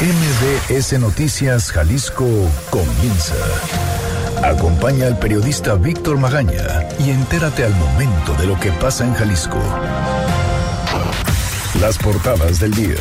MBS Noticias Jalisco comienza. Acompaña al periodista Víctor Magaña y entérate al momento de lo que pasa en Jalisco. Las portadas del día.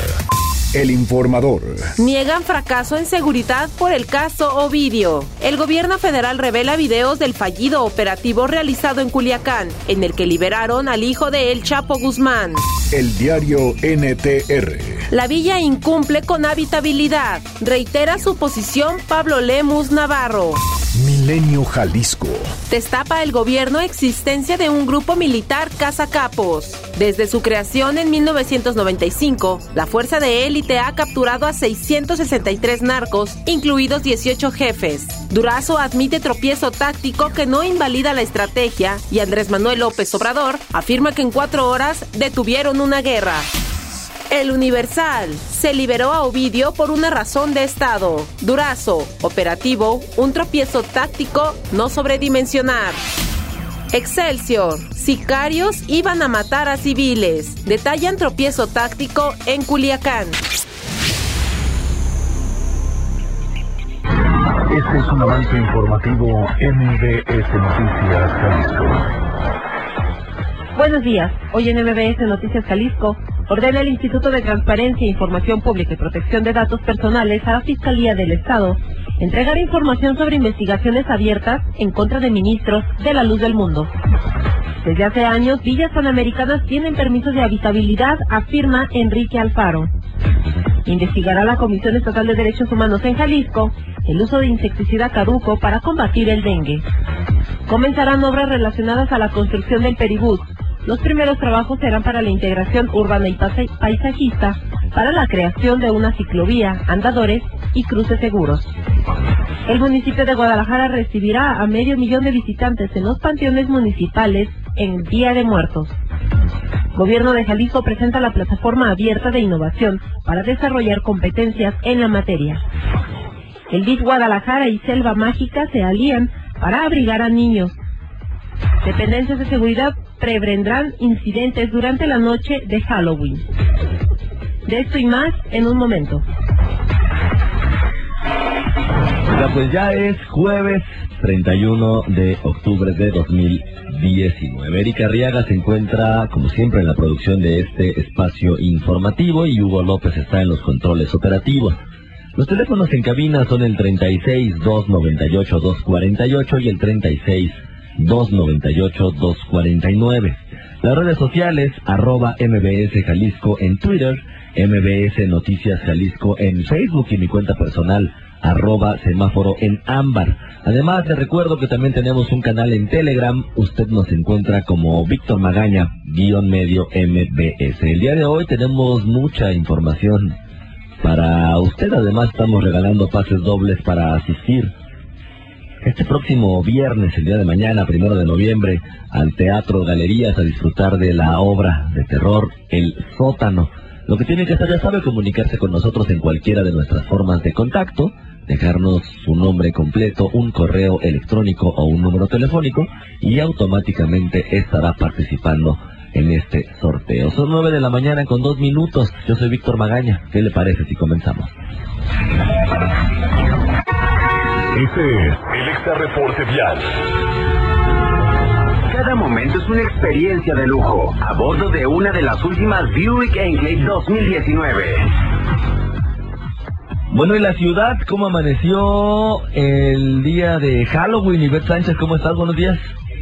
El informador. Niegan fracaso en seguridad por el caso Ovidio. El gobierno federal revela videos del fallido operativo realizado en Culiacán, en el que liberaron al hijo de El Chapo Guzmán. El diario NTR. La villa incumple con habitabilidad. Reitera su posición Pablo Lemus Navarro. Milenio Jalisco. Destapa el gobierno existencia de un grupo militar cazacapos. Desde su creación en 1995, la fuerza de élite ha capturado a 663 narcos, incluidos 18 jefes. Durazo admite tropiezo táctico que no invalida la estrategia y Andrés Manuel López Obrador afirma que en cuatro horas detuvieron una guerra. El Universal. Se liberó a Ovidio por una razón de Estado. Durazo. Operativo. Un tropiezo táctico. No sobredimensionar. Excelsior. Sicarios iban a matar a civiles. Detallan tropiezo táctico en Culiacán. Este es un avance informativo MBS Noticias Jalisco. Buenos días. Hoy en MBS Noticias Jalisco ordena el Instituto de Transparencia, Información Pública y Protección de Datos Personales a la Fiscalía del Estado entregar información sobre investigaciones abiertas en contra de ministros de la luz del mundo. Desde hace años, villas panamericanas tienen permisos de habitabilidad, afirma Enrique Alfaro. Investigará la Comisión Estatal de Derechos Humanos en Jalisco el uso de insecticida caduco para combatir el dengue. Comenzarán obras relacionadas a la construcción del Peribús, los primeros trabajos serán para la integración urbana y paisajista, para la creación de una ciclovía, andadores y cruces seguros. El municipio de Guadalajara recibirá a medio millón de visitantes en los panteones municipales en Día de Muertos. Gobierno de Jalisco presenta la plataforma abierta de innovación para desarrollar competencias en la materia. El DIF Guadalajara y Selva Mágica se alían para abrigar a niños. Dependencias de seguridad prevendrán incidentes durante la noche de Halloween. De esto y más en un momento. pues ya es jueves 31 de octubre de 2019. Erika Arriaga se encuentra, como siempre, en la producción de este espacio informativo y Hugo López está en los controles operativos. Los teléfonos en cabina son el 36 298 248 y el 36 298-249. Las redes sociales, arroba MBS Jalisco en Twitter, MBS Noticias Jalisco en Facebook y mi cuenta personal, arroba semáforo en ámbar. Además, le recuerdo que también tenemos un canal en Telegram. Usted nos encuentra como Víctor Magaña, guion medio MBS. El día de hoy tenemos mucha información para usted. Además, estamos regalando pases dobles para asistir este próximo viernes, el día de mañana, primero de noviembre, al Teatro Galerías a disfrutar de la obra de terror El Sótano. Lo que tiene que hacer, ya sabe, comunicarse con nosotros en cualquiera de nuestras formas de contacto, dejarnos su nombre completo, un correo electrónico o un número telefónico y automáticamente estará participando en este sorteo. Son nueve de la mañana con dos minutos. Yo soy Víctor Magaña. ¿Qué le parece si comenzamos? Este es el Extra Reporte Vial. Cada momento es una experiencia de lujo a bordo de una de las últimas Buick Enclave 2019. Bueno, ¿y la ciudad cómo amaneció el día de Halloween? Ivette Sánchez, ¿cómo estás? Buenos días.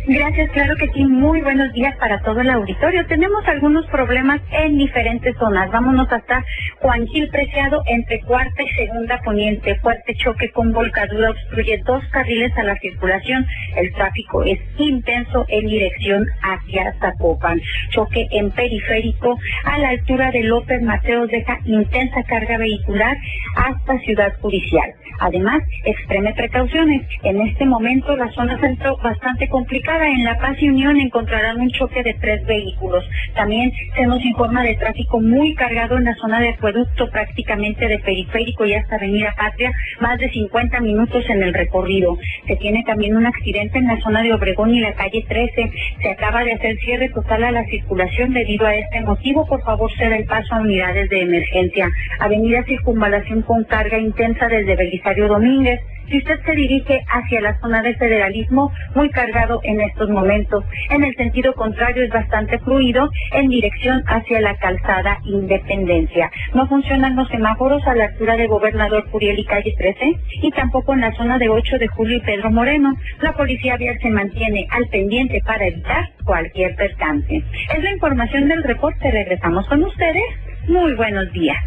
Gracias, claro que sí. Muy buenos días para todo el auditorio. Tenemos algunos problemas en diferentes zonas. Vámonos hasta Juan Gil Preciado entre cuarta y segunda poniente. Fuerte choque con volcadura obstruye dos carriles a la circulación. El tráfico es intenso en dirección hacia Zapopan. Choque en periférico a la altura de López Mateos deja intensa carga vehicular hasta Ciudad Judicial. Además, extreme precauciones. En este momento la zona centro bastante complicada en La Paz y Unión encontrarán un choque de tres vehículos. También se nos informa de tráfico muy cargado en la zona de acueducto, prácticamente de periférico y hasta Avenida Patria, más de 50 minutos en el recorrido. Se tiene también un accidente en la zona de Obregón y la calle 13. Se acaba de hacer cierre total a la circulación debido a este motivo. Por favor, ceda el paso a unidades de emergencia. Avenida Circunvalación con carga intensa desde Belisario Domínguez. Si usted se dirige hacia la zona de federalismo, muy cargado en estos momentos. En el sentido contrario es bastante fluido en dirección hacia la calzada Independencia. No funcionan los semáforos a la altura de Gobernador Curiel y calle 13 y tampoco en la zona de 8 de Julio y Pedro Moreno. La policía vial se mantiene al pendiente para evitar cualquier percance. Es la información del reporte. Regresamos con ustedes. Muy buenos días.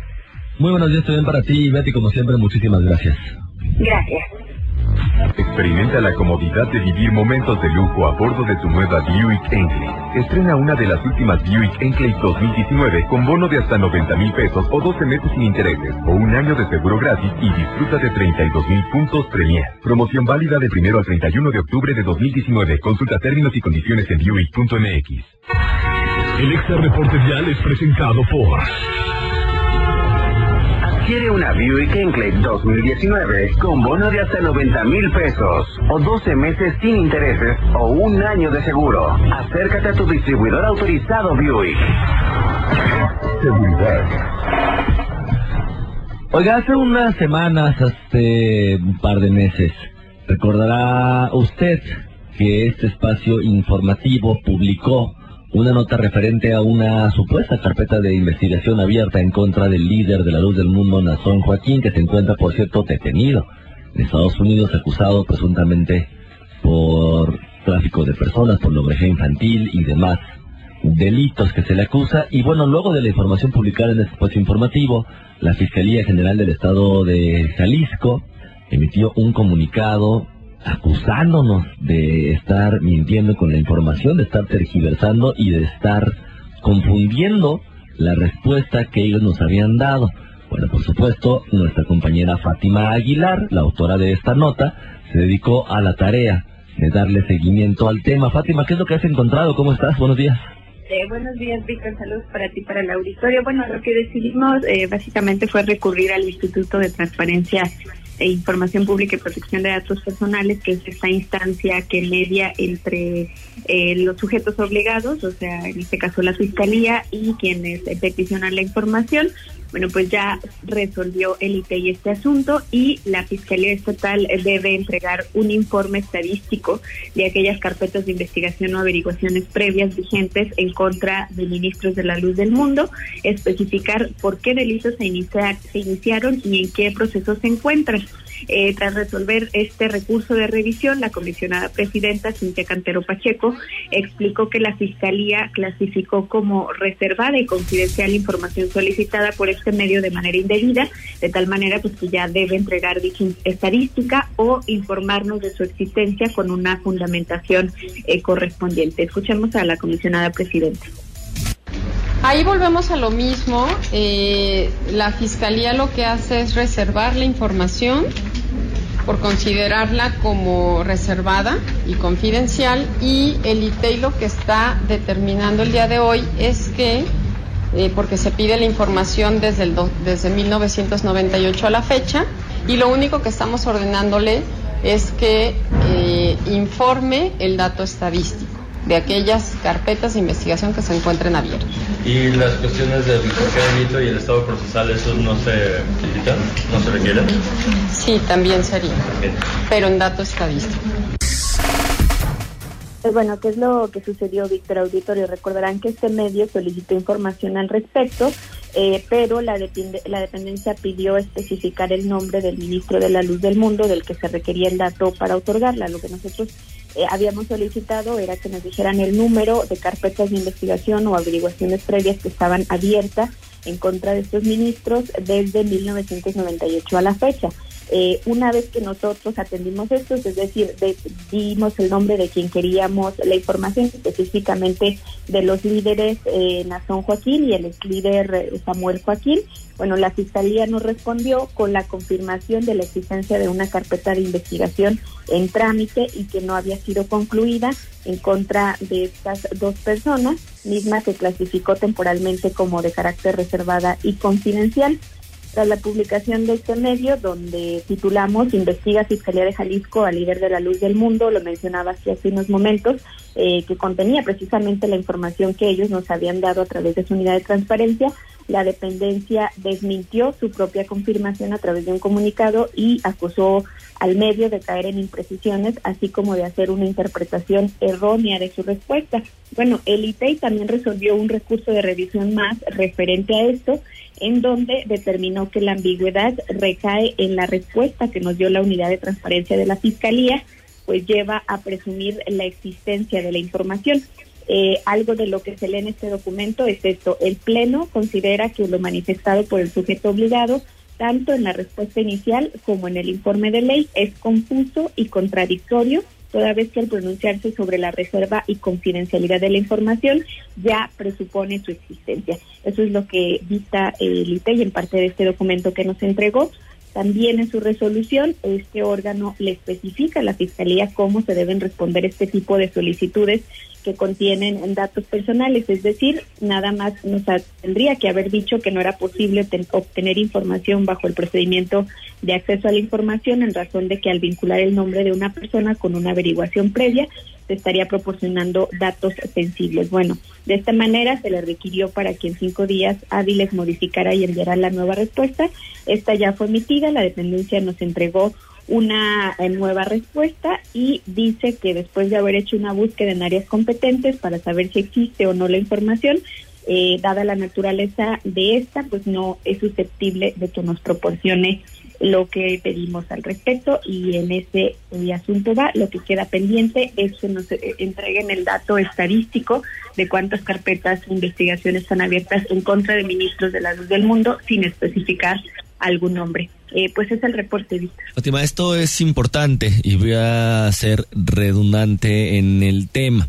Muy buenos días también para ti, Betty, como siempre, muchísimas gracias. Gracias. Experimenta la comodidad de vivir momentos de lujo a bordo de tu nueva Buick Enclave. Estrena una de las últimas Buick Enclave 2019 con bono de hasta 90 mil pesos o 12 meses sin intereses o un año de seguro gratis y disfruta de 32 mil puntos Premier. Promoción válida de primero al 31 de octubre de 2019. Consulta términos y condiciones en Buick.mx. El Extra Reporte Vial es presentado por... Adquiere una Buick Enclave 2019 con bono de hasta 90 mil pesos o 12 meses sin intereses o un año de seguro. Acércate a tu distribuidor autorizado Buick. Seguridad. Oiga, hace unas semanas, hace un par de meses, recordará usted que este espacio informativo publicó una nota referente a una supuesta carpeta de investigación abierta en contra del líder de la luz del mundo, Nazón Joaquín, que se encuentra, por cierto, detenido en Estados Unidos, acusado presuntamente por tráfico de personas, por pornografía infantil y demás delitos que se le acusa. Y bueno, luego de la información publicada en este espacio informativo, la Fiscalía General del Estado de Jalisco emitió un comunicado acusándonos de estar mintiendo con la información, de estar tergiversando y de estar confundiendo la respuesta que ellos nos habían dado. Bueno, por supuesto, nuestra compañera Fátima Aguilar, la autora de esta nota, se dedicó a la tarea de darle seguimiento al tema. Fátima, ¿qué es lo que has encontrado? ¿Cómo estás? Buenos días. Eh, buenos días, Víctor. Saludos para ti, para el auditorio. Bueno, lo que decidimos eh, básicamente fue recurrir al Instituto de Transparencia e Información Pública y Protección de Datos Personales, que es esta instancia que media entre eh, los sujetos obligados, o sea, en este caso la Fiscalía, y quienes peticionan la información. Bueno, pues ya resolvió el ITI este asunto y la Fiscalía Estatal debe entregar un informe estadístico de aquellas carpetas de investigación o averiguaciones previas vigentes en contra de ministros de la luz del mundo, especificar por qué delitos se, inicia- se iniciaron y en qué procesos se encuentran. Eh, tras resolver este recurso de revisión, la comisionada presidenta, Cintia Cantero Pacheco, explicó que la Fiscalía clasificó como reservada y confidencial información solicitada por este medio de manera indebida, de tal manera pues que ya debe entregar dicha estadística o informarnos de su existencia con una fundamentación eh, correspondiente. Escuchemos a la comisionada presidenta. Ahí volvemos a lo mismo. eh, la fiscalía lo que hace es reservar la información por considerarla como reservada y confidencial y el ITEI lo que está determinando el día de hoy es que, eh, porque se pide la información desde, el do- desde 1998 a la fecha, y lo único que estamos ordenándole es que eh, informe el dato estadístico de aquellas carpetas de investigación que se encuentren abiertas. Y las cuestiones del delito y el estado procesal, ¿esos no se solicitan? ¿No se requieren? Sí, también sería, pero en dato estadístico. Pues bueno, ¿qué es lo que sucedió, Víctor Auditorio? Recordarán que este medio solicitó información al respecto, eh, pero la, depende- la dependencia pidió especificar el nombre del ministro de la Luz del Mundo, del que se requería el dato para otorgarla. Lo que nosotros eh, habíamos solicitado era que nos dijeran el número de carpetas de investigación o averiguaciones previas que estaban abiertas en contra de estos ministros desde 1998 a la fecha. Eh, una vez que nosotros atendimos esto, es decir, dimos el nombre de quien queríamos la información específicamente de los líderes eh, Nazón Joaquín y el ex líder eh, Samuel Joaquín, bueno, la Fiscalía nos respondió con la confirmación de la existencia de una carpeta de investigación en trámite y que no había sido concluida en contra de estas dos personas, misma que clasificó temporalmente como de carácter reservada y confidencial. Tras la publicación de este medio, donde titulamos Investiga Fiscalía de Jalisco al líder de la luz del mundo, lo mencionaba hace unos momentos, eh, que contenía precisamente la información que ellos nos habían dado a través de su unidad de transparencia, la dependencia desmintió su propia confirmación a través de un comunicado y acusó al medio de caer en imprecisiones, así como de hacer una interpretación errónea de su respuesta. Bueno, el ITEI también resolvió un recurso de revisión más referente a esto, en donde determinó que la ambigüedad recae en la respuesta que nos dio la unidad de transparencia de la Fiscalía, pues lleva a presumir la existencia de la información. Eh, algo de lo que se lee en este documento es esto. El Pleno considera que lo manifestado por el sujeto obligado, tanto en la respuesta inicial como en el informe de ley, es confuso y contradictorio, toda vez que al pronunciarse sobre la reserva y confidencialidad de la información ya presupone su existencia. Eso es lo que dicta el ITEI en parte de este documento que nos entregó. También en su resolución, este órgano le especifica a la Fiscalía cómo se deben responder este tipo de solicitudes que contienen datos personales, es decir, nada más nos tendría que haber dicho que no era posible obtener información bajo el procedimiento de acceso a la información en razón de que al vincular el nombre de una persona con una averiguación previa se estaría proporcionando datos sensibles. Bueno, de esta manera se le requirió para que en cinco días hábiles modificara y enviara la nueva respuesta. Esta ya fue emitida, la dependencia nos entregó una eh, nueva respuesta y dice que después de haber hecho una búsqueda en áreas competentes para saber si existe o no la información, eh, dada la naturaleza de esta, pues no es susceptible de que nos proporcione lo que pedimos al respecto y en ese eh, asunto va, lo que queda pendiente es que nos entreguen el dato estadístico de cuántas carpetas de investigación están abiertas en contra de ministros de la luz del mundo sin especificar algún nombre. Eh, pues es el reporte, Víctor. Fátima, esto es importante y voy a ser redundante en el tema.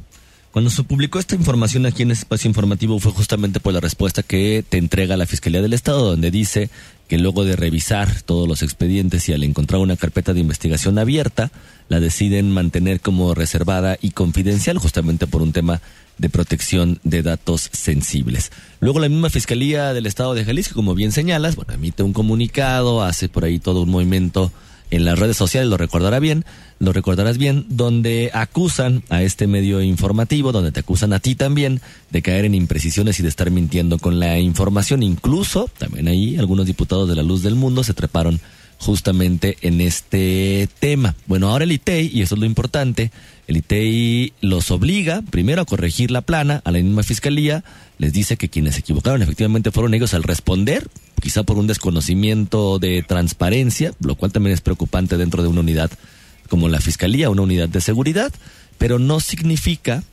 Cuando se publicó esta información aquí en este espacio informativo fue justamente por la respuesta que te entrega la Fiscalía del Estado, donde dice que luego de revisar todos los expedientes y al encontrar una carpeta de investigación abierta, la deciden mantener como reservada y confidencial justamente por un tema de protección de datos sensibles. Luego la misma Fiscalía del Estado de Jalisco, como bien señalas, bueno, emite un comunicado, hace por ahí todo un movimiento en las redes sociales, lo recordará bien, lo recordarás bien, donde acusan a este medio informativo, donde te acusan a ti también de caer en imprecisiones y de estar mintiendo con la información. Incluso, también ahí, algunos diputados de la luz del mundo se treparon justamente en este tema. Bueno, ahora el ITEI, y eso es lo importante, el ITEI los obliga primero a corregir la plana a la misma fiscalía, les dice que quienes se equivocaron efectivamente fueron ellos al responder, quizá por un desconocimiento de transparencia, lo cual también es preocupante dentro de una unidad como la fiscalía, una unidad de seguridad, pero no significa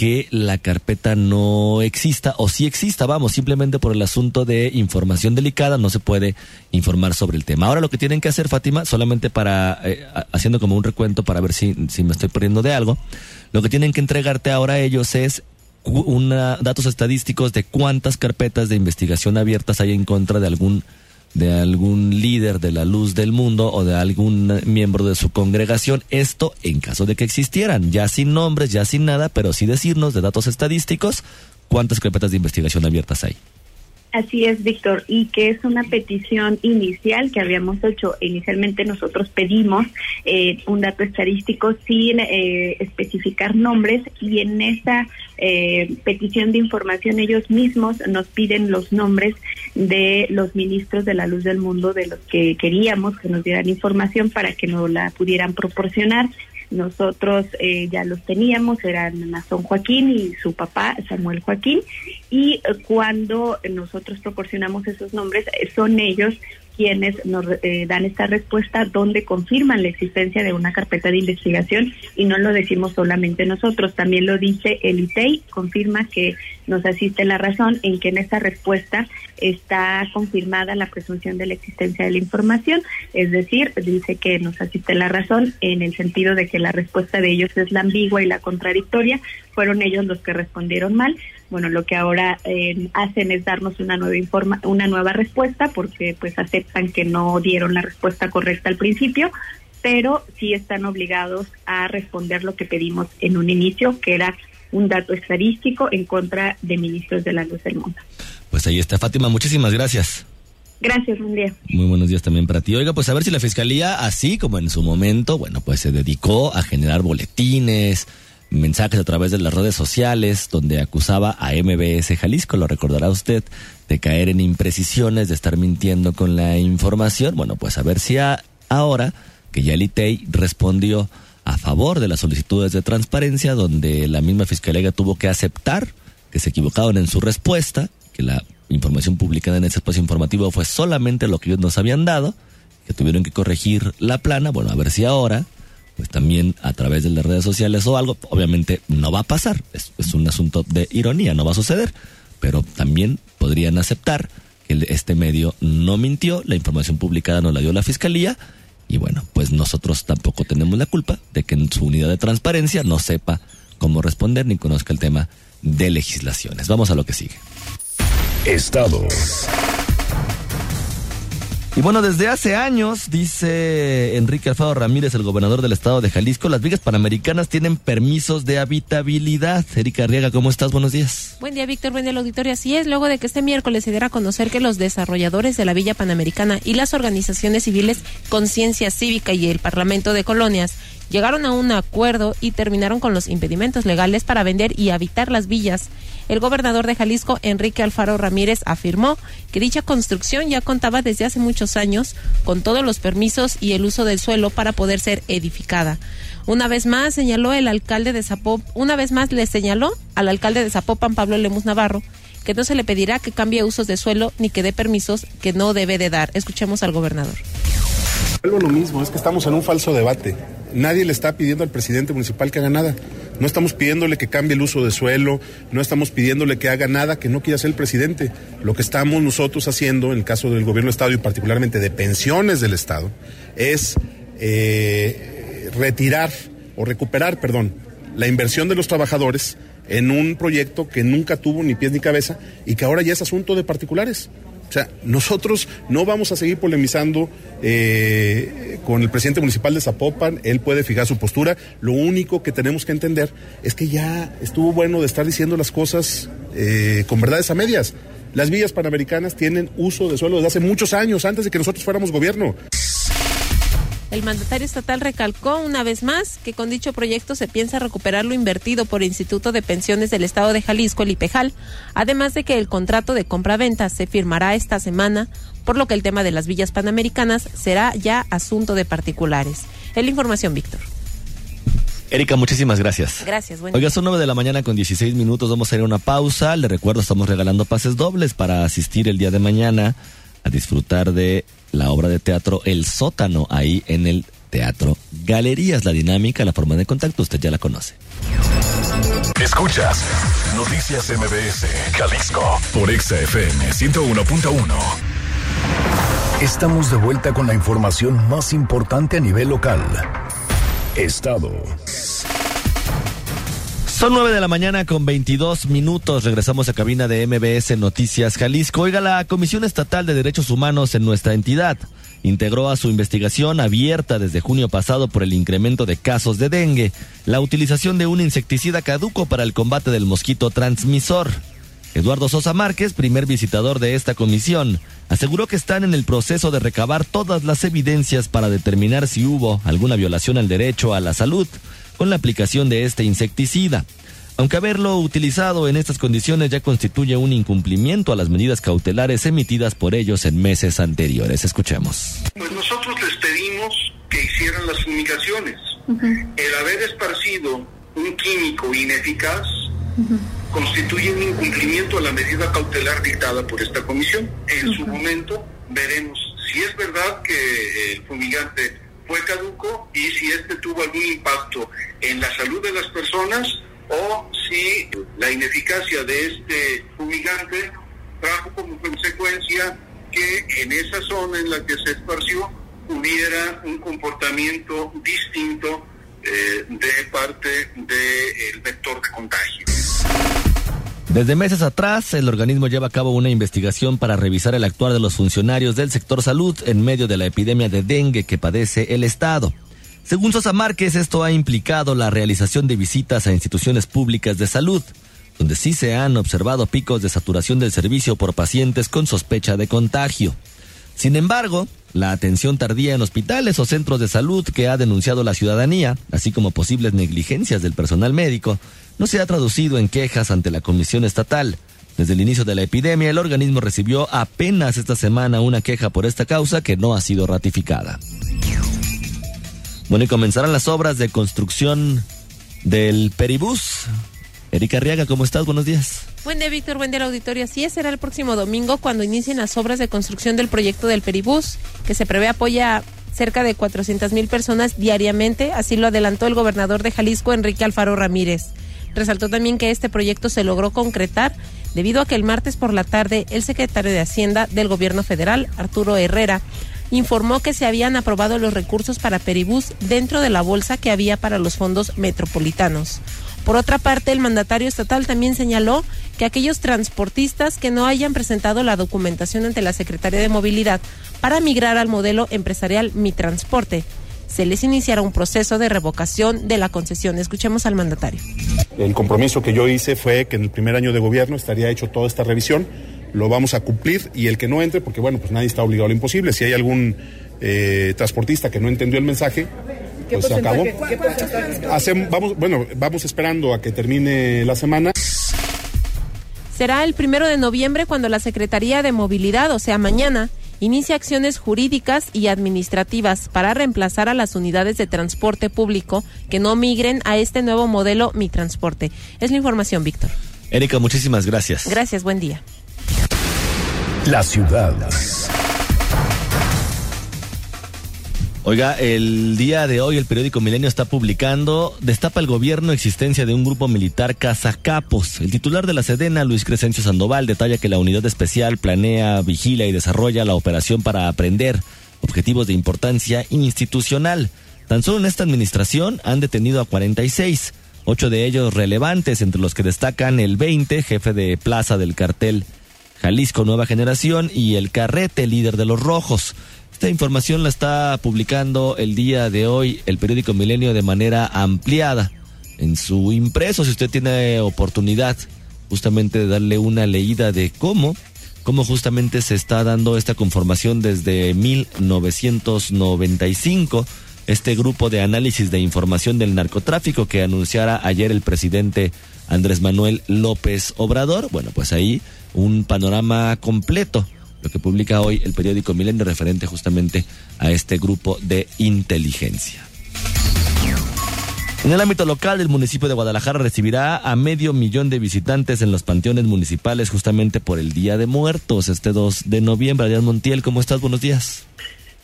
que la carpeta no exista o si exista, vamos, simplemente por el asunto de información delicada no se puede informar sobre el tema. Ahora lo que tienen que hacer, Fátima, solamente para, eh, haciendo como un recuento para ver si, si me estoy perdiendo de algo, lo que tienen que entregarte ahora ellos es una, datos estadísticos de cuántas carpetas de investigación abiertas hay en contra de algún de algún líder de la luz del mundo o de algún miembro de su congregación, esto en caso de que existieran, ya sin nombres, ya sin nada, pero sí decirnos de datos estadísticos cuántas carpetas de investigación abiertas hay. Así es, Víctor, y que es una petición inicial que habíamos hecho. Inicialmente nosotros pedimos eh, un dato estadístico sin eh, especificar nombres y en esa eh, petición de información ellos mismos nos piden los nombres de los ministros de la luz del mundo de los que queríamos que nos dieran información para que nos la pudieran proporcionar. Nosotros eh, ya los teníamos, eran Nazón Joaquín y su papá Samuel Joaquín, y eh, cuando nosotros proporcionamos esos nombres, eh, son ellos quienes nos eh, dan esta respuesta donde confirman la existencia de una carpeta de investigación y no lo decimos solamente nosotros, también lo dice el ITEI, confirma que nos asiste la razón en que en esta respuesta está confirmada la presunción de la existencia de la información, es decir, dice que nos asiste la razón en el sentido de que la respuesta de ellos es la ambigua y la contradictoria, fueron ellos los que respondieron mal, bueno, lo que ahora eh, hacen es darnos una nueva informa una nueva respuesta porque pues aceptan que no dieron la respuesta correcta al principio, pero sí están obligados a responder lo que pedimos en un inicio, que era un dato estadístico en contra de ministros de la luz del mundo. Pues ahí está Fátima, muchísimas gracias. Gracias, buen día. Muy buenos días también para ti. Oiga, pues a ver si la fiscalía, así como en su momento, bueno, pues se dedicó a generar boletines, mensajes a través de las redes sociales donde acusaba a MBS Jalisco, lo recordará usted, de caer en imprecisiones, de estar mintiendo con la información. Bueno, pues a ver si ahora que ya el ITEI respondió a favor de las solicitudes de transparencia, donde la misma fiscalía tuvo que aceptar que se equivocaron en su respuesta, que la información publicada en ese espacio informativo fue solamente lo que ellos nos habían dado, que tuvieron que corregir la plana. Bueno, a ver si ahora pues también a través de las redes sociales o algo, obviamente no va a pasar, es, un asunto de ironía, no va a suceder, pero también podrían aceptar que este medio no mintió, la información publicada no la dio la fiscalía y bueno, pues nosotros tampoco tenemos la culpa de que en su unidad de transparencia no sepa cómo responder ni conozca el tema de legislaciones. Vamos a lo que sigue. Estados. Y bueno, desde hace años, dice Enrique Alfaro Ramírez, el gobernador del estado de Jalisco, las vigas panamericanas tienen permisos de habitabilidad. Erika Arriaga, ¿cómo estás? Buenos días. Buen día, Víctor. Buen día, auditorio. Así es, luego de que este miércoles se diera a conocer que los desarrolladores de la Villa Panamericana y las organizaciones civiles Conciencia Cívica y el Parlamento de Colonias llegaron a un acuerdo y terminaron con los impedimentos legales para vender y habitar las villas el gobernador de Jalisco, Enrique Alfaro Ramírez, afirmó que dicha construcción ya contaba desde hace muchos años con todos los permisos y el uso del suelo para poder ser edificada. Una vez más señaló el alcalde de una vez más le señaló al alcalde de Zapopan, Pablo Lemus Navarro, que no se le pedirá que cambie usos de suelo ni que dé permisos que no debe de dar. Escuchemos al gobernador. Lo mismo, es que estamos en un falso debate. Nadie le está pidiendo al presidente municipal que haga nada. No estamos pidiéndole que cambie el uso de suelo, no estamos pidiéndole que haga nada que no quiera hacer el presidente. Lo que estamos nosotros haciendo, en el caso del gobierno del Estado y particularmente de pensiones del Estado, es eh, retirar o recuperar, perdón, la inversión de los trabajadores en un proyecto que nunca tuvo ni pies ni cabeza y que ahora ya es asunto de particulares. O sea, nosotros no vamos a seguir polemizando eh, con el presidente municipal de Zapopan, él puede fijar su postura. Lo único que tenemos que entender es que ya estuvo bueno de estar diciendo las cosas eh, con verdades a medias. Las villas panamericanas tienen uso de suelo desde hace muchos años, antes de que nosotros fuéramos gobierno. El mandatario estatal recalcó una vez más que con dicho proyecto se piensa recuperar lo invertido por el Instituto de Pensiones del Estado de Jalisco, el IPEJAL, además de que el contrato de compra-venta se firmará esta semana, por lo que el tema de las villas panamericanas será ya asunto de particulares. Es la información, Víctor. Erika, muchísimas gracias. Gracias, bueno. Oiga, son nueve de la mañana con 16 minutos. Vamos a ir a una pausa. Le recuerdo, estamos regalando pases dobles para asistir el día de mañana a disfrutar de la obra de teatro El Sótano, ahí en el Teatro Galerías. La dinámica, la forma de contacto, usted ya la conoce. Escuchas Noticias MBS, Jalisco, por XFM 101.1. Estamos de vuelta con la información más importante a nivel local. Estado. Son nueve de la mañana con 22 minutos. Regresamos a cabina de MBS Noticias Jalisco. Oiga, la Comisión Estatal de Derechos Humanos en nuestra entidad integró a su investigación abierta desde junio pasado por el incremento de casos de dengue, la utilización de un insecticida caduco para el combate del mosquito transmisor. Eduardo Sosa Márquez, primer visitador de esta comisión, aseguró que están en el proceso de recabar todas las evidencias para determinar si hubo alguna violación al derecho a la salud con la aplicación de este insecticida. Aunque haberlo utilizado en estas condiciones ya constituye un incumplimiento a las medidas cautelares emitidas por ellos en meses anteriores. Escuchemos. Pues nosotros les pedimos que hicieran las fumigaciones. El haber esparcido un químico ineficaz constituye un incumplimiento a la medida cautelar dictada por esta comisión. En su momento veremos si es verdad que el fumigante fue caduco y si este tuvo algún impacto en la salud de las personas o si la ineficacia de este fumigante trajo como consecuencia que en esa zona en la que se esparció hubiera un comportamiento distinto eh, de parte del vector de contagio. Desde meses atrás, el organismo lleva a cabo una investigación para revisar el actuar de los funcionarios del sector salud en medio de la epidemia de dengue que padece el Estado. Según Sosa Márquez, esto ha implicado la realización de visitas a instituciones públicas de salud, donde sí se han observado picos de saturación del servicio por pacientes con sospecha de contagio. Sin embargo, la atención tardía en hospitales o centros de salud que ha denunciado la ciudadanía, así como posibles negligencias del personal médico, no se ha traducido en quejas ante la Comisión Estatal. Desde el inicio de la epidemia, el organismo recibió apenas esta semana una queja por esta causa que no ha sido ratificada. Bueno, y comenzarán las obras de construcción del Peribús. Erika Arriaga, ¿cómo estás? Buenos días. Buen día, Víctor. Buen día, la auditorio. Así es, será el próximo domingo cuando inicien las obras de construcción del proyecto del Peribús, que se prevé apoya cerca de 400 mil personas diariamente. Así lo adelantó el gobernador de Jalisco, Enrique Alfaro Ramírez. Resaltó también que este proyecto se logró concretar debido a que el martes por la tarde el secretario de Hacienda del Gobierno Federal, Arturo Herrera, informó que se habían aprobado los recursos para Peribús dentro de la bolsa que había para los fondos metropolitanos. Por otra parte, el mandatario estatal también señaló que aquellos transportistas que no hayan presentado la documentación ante la Secretaría de Movilidad para migrar al modelo empresarial Mi Transporte se les iniciará un proceso de revocación de la concesión. Escuchemos al mandatario. El compromiso que yo hice fue que en el primer año de gobierno estaría hecho toda esta revisión, lo vamos a cumplir y el que no entre, porque bueno, pues nadie está obligado a lo imposible. Si hay algún eh, transportista que no entendió el mensaje, pues se acabó. vamos, bueno, vamos esperando a que termine la semana. Será el primero de noviembre cuando la Secretaría de Movilidad, o sea, mañana, inicia acciones jurídicas y administrativas para reemplazar a las unidades de transporte público que no migren a este nuevo modelo Mi Transporte. Es la información, Víctor. Erika, muchísimas gracias. Gracias, buen día. La ciudad. Oiga, el día de hoy el periódico Milenio está publicando Destapa el gobierno existencia de un grupo militar cazacapos. El titular de la Sedena, Luis Crescencio Sandoval, detalla que la unidad especial planea, vigila y desarrolla la operación para aprender objetivos de importancia institucional. Tan solo en esta administración han detenido a 46, ocho de ellos relevantes, entre los que destacan el 20, jefe de plaza del cartel Jalisco Nueva Generación, y el Carrete, líder de los Rojos. Esta información la está publicando el día de hoy el periódico Milenio de manera ampliada en su impreso. Si usted tiene oportunidad justamente de darle una leída de cómo, cómo justamente se está dando esta conformación desde 1995 este grupo de análisis de información del narcotráfico que anunciara ayer el presidente Andrés Manuel López Obrador. Bueno, pues ahí un panorama completo lo que publica hoy el periódico Milenio referente justamente a este grupo de inteligencia. En el ámbito local, el municipio de Guadalajara recibirá a medio millón de visitantes en los panteones municipales justamente por el Día de Muertos, este 2 de noviembre. Adrián Montiel, ¿cómo estás? Buenos días.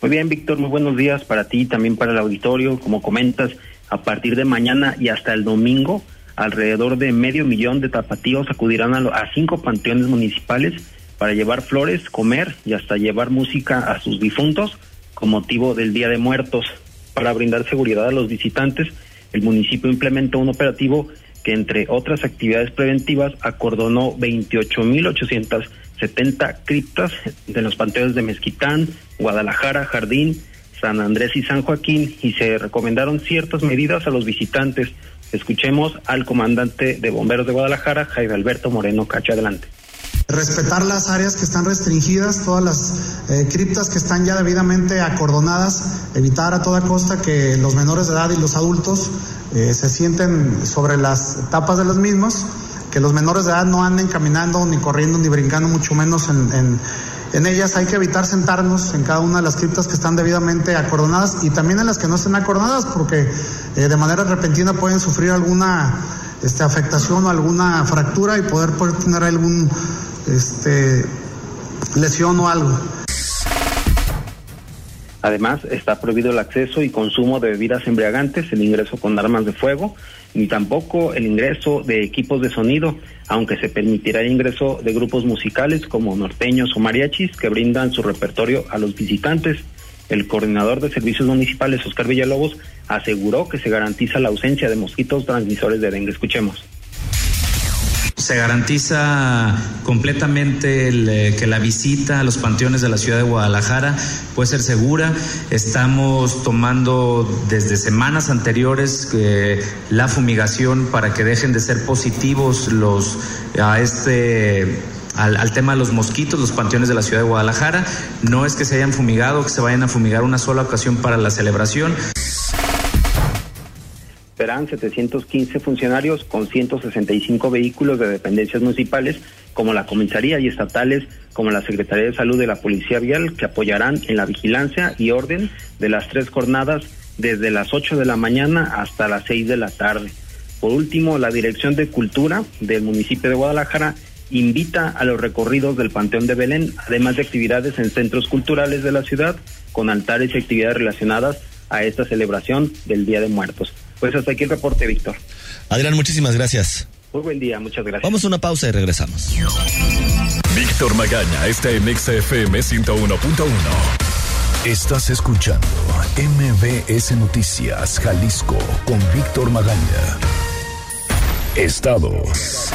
Muy bien, Víctor, muy buenos días para ti también para el auditorio. Como comentas, a partir de mañana y hasta el domingo, alrededor de medio millón de tapatíos acudirán a, a cinco panteones municipales para llevar flores, comer y hasta llevar música a sus difuntos con motivo del Día de Muertos. Para brindar seguridad a los visitantes, el municipio implementó un operativo que, entre otras actividades preventivas, acordonó 28.870 criptas de los panteones de Mezquitán, Guadalajara, Jardín, San Andrés y San Joaquín y se recomendaron ciertas medidas a los visitantes. Escuchemos al comandante de bomberos de Guadalajara, Jaime Alberto Moreno Cacho. Adelante respetar las áreas que están restringidas, todas las eh, criptas que están ya debidamente acordonadas, evitar a toda costa que los menores de edad y los adultos eh, se sienten sobre las tapas de los mismos, que los menores de edad no anden caminando, ni corriendo, ni brincando, mucho menos en, en, ellas. Hay que evitar sentarnos en cada una de las criptas que están debidamente acordonadas y también en las que no estén acordonadas, porque eh, de manera repentina pueden sufrir alguna este, afectación o alguna fractura y poder tener algún este, lesión o algo. Además, está prohibido el acceso y consumo de bebidas embriagantes, el ingreso con armas de fuego, ni tampoco el ingreso de equipos de sonido, aunque se permitirá el ingreso de grupos musicales como norteños o mariachis que brindan su repertorio a los visitantes. El coordinador de servicios municipales, Oscar Villalobos, aseguró que se garantiza la ausencia de mosquitos transmisores de dengue. Escuchemos se garantiza completamente eh, que la visita a los panteones de la ciudad de Guadalajara puede ser segura. Estamos tomando desde semanas anteriores eh, la fumigación para que dejen de ser positivos los a este al, al, tema de los mosquitos, los panteones de la ciudad de Guadalajara. No es que se hayan fumigado, que se vayan a fumigar una sola ocasión para la celebración serán 715 funcionarios con 165 vehículos de dependencias municipales como la comisaría y estatales como la Secretaría de Salud de la Policía Vial que apoyarán en la vigilancia y orden de las tres jornadas desde las 8 de la mañana hasta las 6 de la tarde. Por último, la Dirección de Cultura del municipio de Guadalajara invita a los recorridos del Panteón de Belén, además de actividades en centros culturales de la ciudad, con altares y actividades relacionadas a esta celebración del Día de Muertos. Pues hasta aquí el reporte, Víctor. Adrián, muchísimas gracias. Muy buen día, muchas gracias. Vamos a una pausa y regresamos. Víctor Magaña está en XFM 101.1. Estás escuchando MBS Noticias Jalisco con Víctor Magaña. Estados.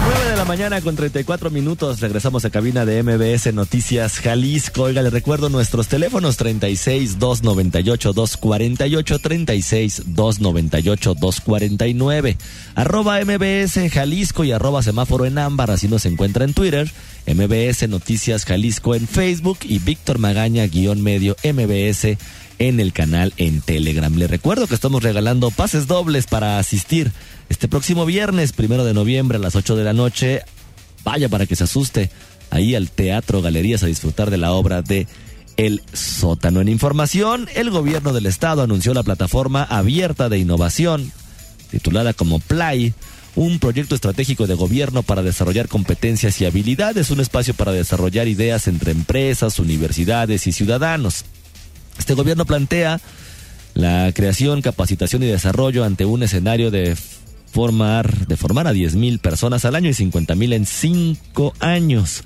9 de la mañana con 34 minutos. Regresamos a cabina de MBS Noticias Jalisco. Oiga, le recuerdo nuestros teléfonos 36 298 248 36 298 249. Arroba MBS Jalisco y arroba semáforo en ámbar. Así nos encuentra en Twitter. MBS Noticias Jalisco en Facebook y Víctor Magaña guion medio MBS en el canal en Telegram. Le recuerdo que estamos regalando pases dobles para asistir este próximo viernes, primero de noviembre a las 8 de la noche. Vaya para que se asuste ahí al Teatro Galerías a disfrutar de la obra de El Sótano. En información, el gobierno del estado anunció la plataforma abierta de innovación, titulada como Play, un proyecto estratégico de gobierno para desarrollar competencias y habilidades, un espacio para desarrollar ideas entre empresas, universidades y ciudadanos. Este gobierno plantea la creación, capacitación y desarrollo ante un escenario de formar, de formar a 10.000 personas al año y 50.000 en 5 años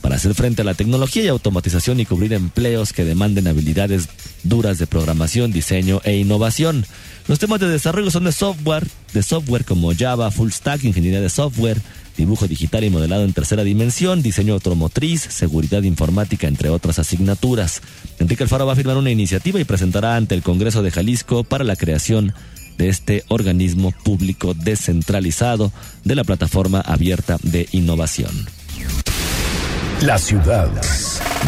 para hacer frente a la tecnología y automatización y cubrir empleos que demanden habilidades duras de programación, diseño e innovación. Los temas de desarrollo son de software, de software como Java, Full Stack, Ingeniería de Software, dibujo digital y modelado en tercera dimensión, diseño automotriz, seguridad informática, entre otras asignaturas. Enrique Alfaro va a firmar una iniciativa y presentará ante el Congreso de Jalisco para la creación de este organismo público descentralizado de la plataforma abierta de innovación. La ciudad.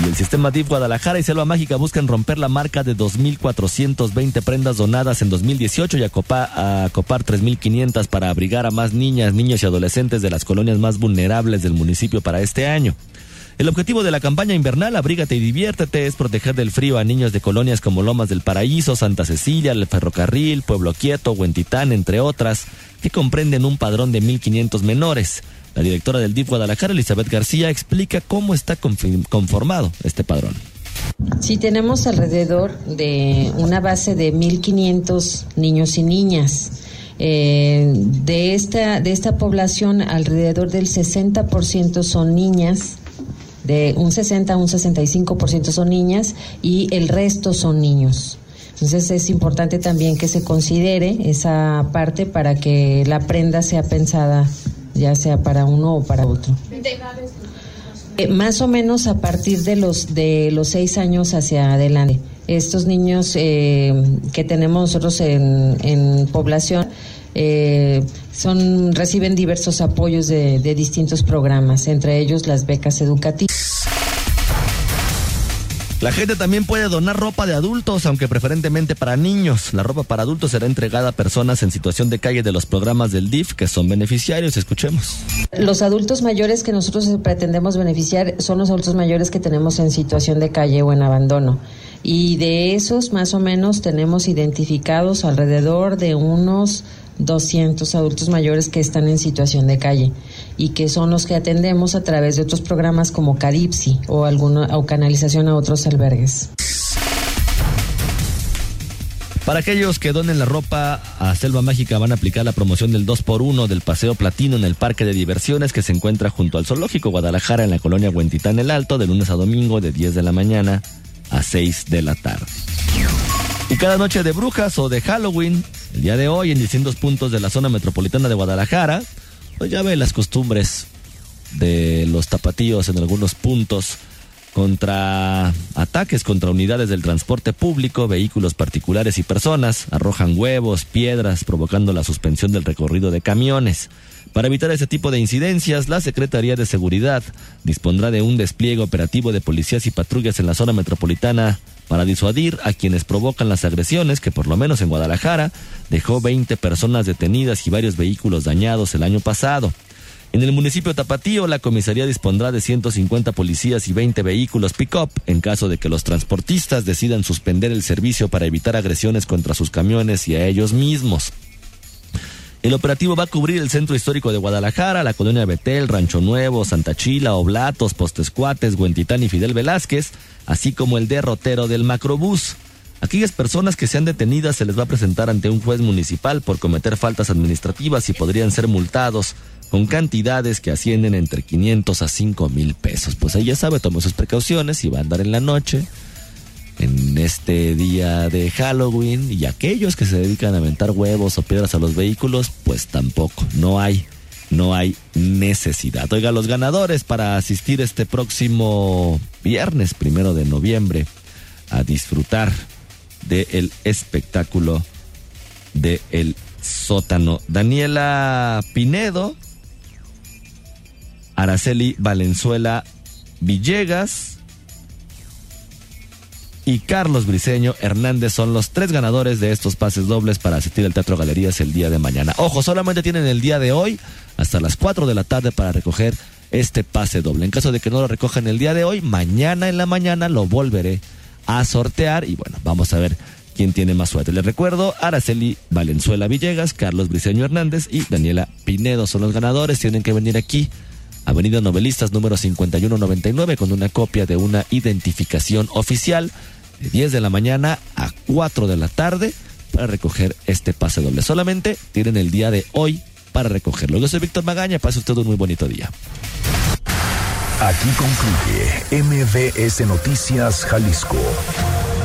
Y el sistema DIF Guadalajara y Selva Mágica buscan romper la marca de 2.420 prendas donadas en 2018 y acopar, acopar 3.500 para abrigar a más niñas, niños y adolescentes de las colonias más vulnerables del municipio para este año. El objetivo de la campaña invernal Abrígate y diviértete es proteger del frío a niños de colonias como Lomas del Paraíso, Santa Cecilia, El Ferrocarril, Pueblo Quieto, Huentitán, entre otras, que comprenden un padrón de 1.500 menores. La directora del DIF Guadalajara, Elizabeth García, explica cómo está conformado este padrón. Sí, tenemos alrededor de una base de 1.500 niños y niñas. Eh, de, esta, de esta población, alrededor del 60% son niñas, de un 60 a un 65% son niñas y el resto son niños. Entonces es importante también que se considere esa parte para que la prenda sea pensada ya sea para uno o para otro. Eh, más o menos a partir de los de los seis años hacia adelante. Estos niños eh, que tenemos nosotros en, en población eh, son reciben diversos apoyos de, de distintos programas, entre ellos las becas educativas. La gente también puede donar ropa de adultos, aunque preferentemente para niños. La ropa para adultos será entregada a personas en situación de calle de los programas del DIF que son beneficiarios. Escuchemos. Los adultos mayores que nosotros pretendemos beneficiar son los adultos mayores que tenemos en situación de calle o en abandono. Y de esos más o menos tenemos identificados alrededor de unos 200 adultos mayores que están en situación de calle y que son los que atendemos a través de otros programas como Caripsi o alguna o canalización a otros albergues. Para aquellos que donen la ropa a Selva Mágica van a aplicar la promoción del 2x1 del Paseo Platino en el Parque de Diversiones que se encuentra junto al Zoológico Guadalajara en la colonia Huentitán el Alto de lunes a domingo de 10 de la mañana a 6 de la tarde. Y cada noche de brujas o de Halloween, el día de hoy en distintos puntos de la zona metropolitana de Guadalajara, pues ya ve las costumbres de los tapatíos en algunos puntos contra ataques contra unidades del transporte público, vehículos particulares y personas, arrojan huevos, piedras, provocando la suspensión del recorrido de camiones. Para evitar ese tipo de incidencias, la Secretaría de Seguridad dispondrá de un despliegue operativo de policías y patrullas en la zona metropolitana para disuadir a quienes provocan las agresiones que por lo menos en Guadalajara dejó 20 personas detenidas y varios vehículos dañados el año pasado. En el municipio Tapatío, la comisaría dispondrá de 150 policías y 20 vehículos pick-up en caso de que los transportistas decidan suspender el servicio para evitar agresiones contra sus camiones y a ellos mismos. El operativo va a cubrir el centro histórico de Guadalajara, la colonia Betel, Rancho Nuevo, Santa Chila, Oblatos, Postescuates, Huentitán y Fidel Velázquez, así como el derrotero del macrobús. Aquellas personas que sean detenidas se les va a presentar ante un juez municipal por cometer faltas administrativas y podrían ser multados con cantidades que ascienden entre 500 a 5 mil pesos. Pues ahí ya sabe, tome sus precauciones y va a andar en la noche, en este día de Halloween, y aquellos que se dedican a aventar huevos o piedras a los vehículos, pues tampoco, no hay, no hay necesidad. Oiga, los ganadores para asistir este próximo viernes, primero de noviembre, a disfrutar del espectáculo de El Sótano. Daniela Pinedo, Araceli Valenzuela Villegas y Carlos Briceño Hernández son los tres ganadores de estos pases dobles para asistir al Teatro Galerías el día de mañana. Ojo, solamente tienen el día de hoy hasta las 4 de la tarde para recoger este pase doble. En caso de que no lo recojan el día de hoy, mañana en la mañana lo volveré a sortear y bueno, vamos a ver quién tiene más suerte. Les recuerdo, Araceli Valenzuela Villegas, Carlos Briceño Hernández y Daniela Pinedo son los ganadores. Tienen que venir aquí Avenida Novelistas número 5199 con una copia de una identificación oficial de 10 de la mañana a 4 de la tarde para recoger este pase doble. Solamente tienen el día de hoy para recogerlo. Yo soy Víctor Magaña, pase usted un muy bonito día. Aquí concluye MBS Noticias Jalisco.